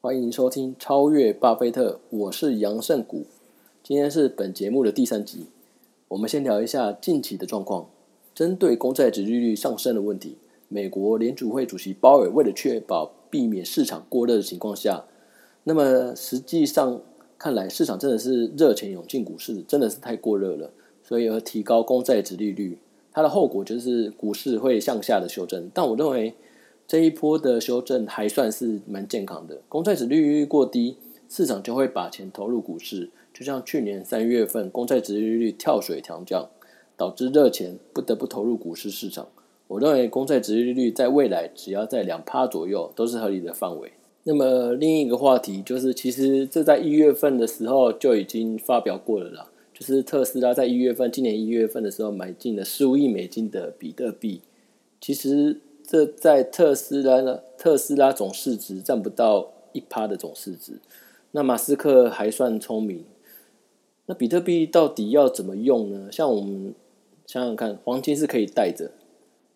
欢迎收听《超越巴菲特》，我是杨胜谷。今天是本节目的第三集，我们先聊一下近期的状况。针对公债殖利率上升的问题，美国联储会主席鲍尔为了确保避免市场过热的情况下，那么实际上看来市场真的是热钱涌进股市，真的是太过热了，所以而提高公债殖利率，它的后果就是股市会向下的修正。但我认为。这一波的修正还算是蛮健康的，公债值利率过低，市场就会把钱投入股市。就像去年三月份公债值利率跳水调降，导致热钱不得不投入股市市场。我认为公债值利率在未来只要在两趴左右都是合理的范围。那么另一个话题就是，其实这在一月份的时候就已经发表过了啦，就是特斯拉在一月份，今年一月份的时候买进了十五亿美金的比特币，其实。这在特斯拉呢？特斯拉总市值占不到一趴的总市值。那马斯克还算聪明。那比特币到底要怎么用呢？像我们想想看，黄金是可以带着，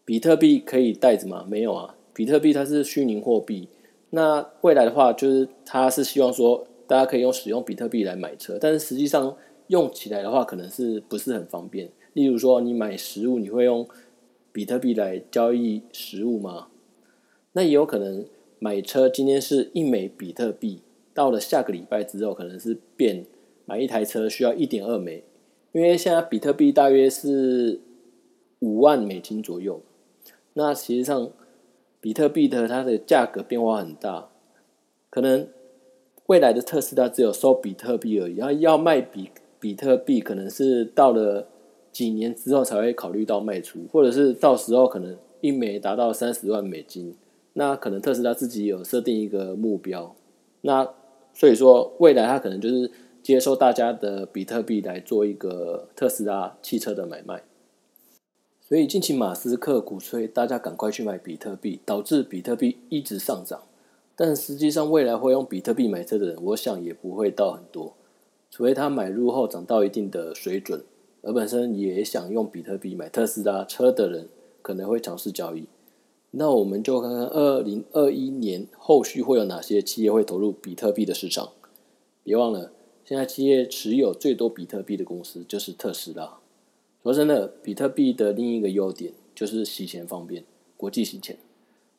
比特币可以带着吗？没有啊。比特币它是虚拟货币。那未来的话，就是他是希望说，大家可以用使用比特币来买车，但是实际上用起来的话，可能是不是很方便。例如说，你买食物，你会用。比特币来交易实物吗？那也有可能买车，今天是一枚比特币，到了下个礼拜之后，可能是变买一台车需要一点二枚，因为现在比特币大约是五万美金左右。那实际上，比特币的它的价格变化很大，可能未来的特斯拉只有收比特币而已，然后要卖比比特币，可能是到了。几年之后才会考虑到卖出，或者是到时候可能一枚达到三十万美金，那可能特斯拉自己有设定一个目标，那所以说未来它可能就是接受大家的比特币来做一个特斯拉汽车的买卖，所以近期马斯克鼓吹大家赶快去买比特币，导致比特币一直上涨，但实际上未来会用比特币买车的人，我想也不会到很多，除非他买入后涨到一定的水准。而本身也想用比特币买特斯拉车的人，可能会尝试交易。那我们就看看二零二一年后续会有哪些企业会投入比特币的市场。别忘了，现在企业持有最多比特币的公司就是特斯拉。说真的，比特币的另一个优点就是洗钱方便，国际洗钱。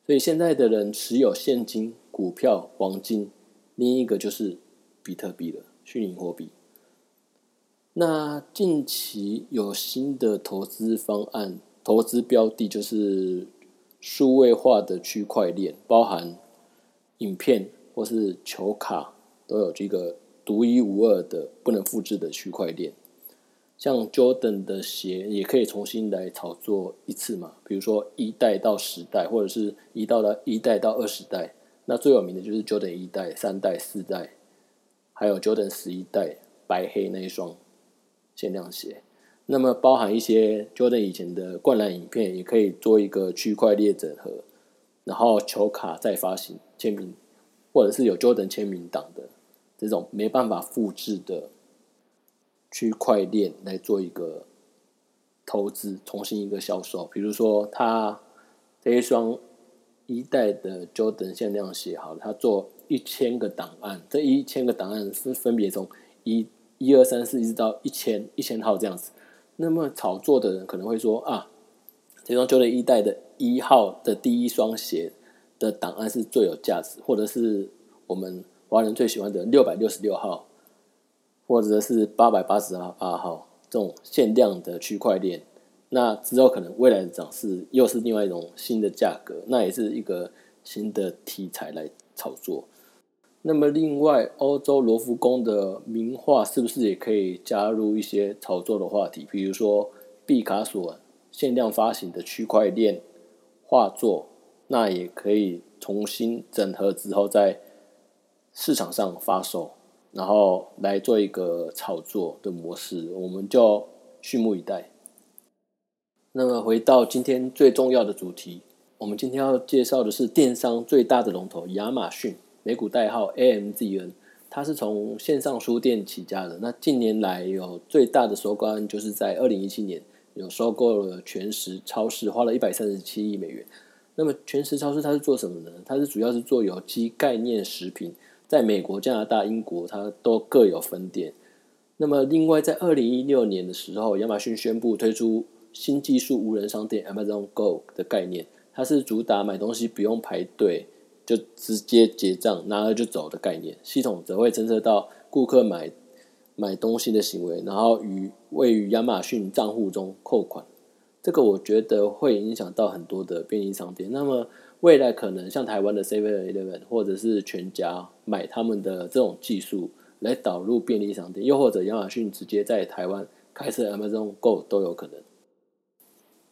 所以现在的人持有现金、股票、黄金，另一个就是比特币了，虚拟货币。那近期有新的投资方案，投资标的就是数位化的区块链，包含影片或是球卡都有这个独一无二的、不能复制的区块链。像 Jordan 的鞋也可以重新来炒作一次嘛，比如说一代到十代，或者是一到了一代到二十代。那最有名的就是 Jordan 一代、三代、四代，还有 Jordan 十一代白黑那一双。限量鞋，那么包含一些 Jordan 以前的灌篮影片，也可以做一个区块链整合，然后球卡再发行签名，或者是有 Jordan 签名档的这种没办法复制的区块链来做一个投资，重新一个销售。比如说，他这一双一代的 Jordan 限量鞋，好了，他做一千个档案，这一千个档案是分别从一。一二三四一直到一千一千号这样子，那么炒作的人可能会说啊，这双 joy 一代的一号的第一双鞋的档案是最有价值，或者是我们华人最喜欢的六百六十六号，或者是八百八十八号这种限量的区块链，那之后可能未来的涨势又是另外一种新的价格，那也是一个新的题材来炒作。那么，另外，欧洲罗浮宫的名画是不是也可以加入一些炒作的话题？比如说，毕卡索限量发行的区块链画作，那也可以重新整合之后在市场上发售，然后来做一个炒作的模式，我们就拭目以待。那么，回到今天最重要的主题，我们今天要介绍的是电商最大的龙头亚马逊。美股代号 AMZN，它是从线上书店起家的。那近年来有最大的收购，就是在二零一七年有收购了全食超市，花了一百三十七亿美元。那么全食超市它是做什么呢？它是主要是做有机概念食品，在美国、加拿大、英国，它都各有分店。那么，另外在二零一六年的时候，亚马逊宣布推出新技术无人商店 Amazon Go 的概念，它是主打买东西不用排队，就直接结账，拿了就走的概念。系统则会侦测到顾客买买东西的行为，然后与位于亚马逊账户中扣款。这个我觉得会影响到很多的便利商店。那么未来可能像台湾的 Seven Eleven 或者是全家买他们的这种技术来导入便利商店，又或者亚马逊直接在台湾开设 Amazon Go 都有可能。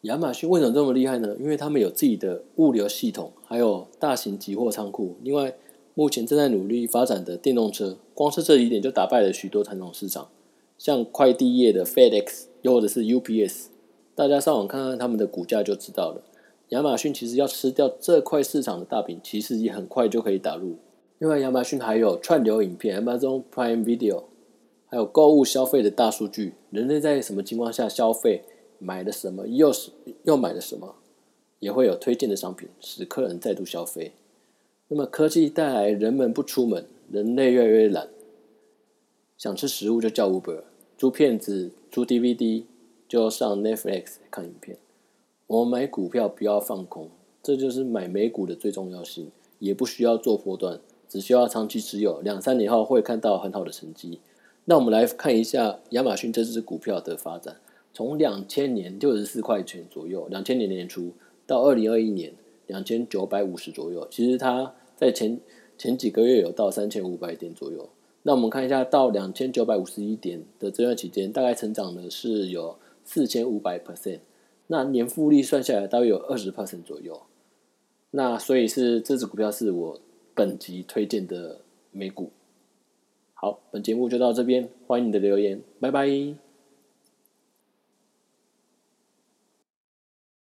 亚马逊为什么这么厉害呢？因为他们有自己的物流系统，还有大型集货仓库。另外，目前正在努力发展的电动车，光是这一点就打败了许多传统市场，像快递业的 FedEx，又或者是 UPS。大家上网看看他们的股价就知道了。亚马逊其实要吃掉这块市场的大饼，其实也很快就可以打入。另外，亚马逊还有串流影片 Amazon Prime Video，还有购物消费的大数据，人类在什么情况下消费，买了什么，又是又买了什么，也会有推荐的商品，使客人再度消费。那么，科技带来人们不出门，人类越来越懒，想吃食物就叫 Uber，租片子，租 DVD。就上 Netflix 看影片。我们买股票不要放空，这就是买美股的最重要性。也不需要做波段，只需要长期持有，两三年后会看到很好的成绩。那我们来看一下亚马逊这只股票的发展，从两千年六十四块钱左右，两千年年初到二零二一年两千九百五十左右，其实它在前前几个月有到三千五百点左右。那我们看一下到两千九百五十一点的这段期间，大概成长的是有。四千五百 percent，那年复利算下来大约有二十 percent 左右。那所以是这只股票是我本集推荐的美股。好，本节目就到这边，欢迎你的留言，拜拜。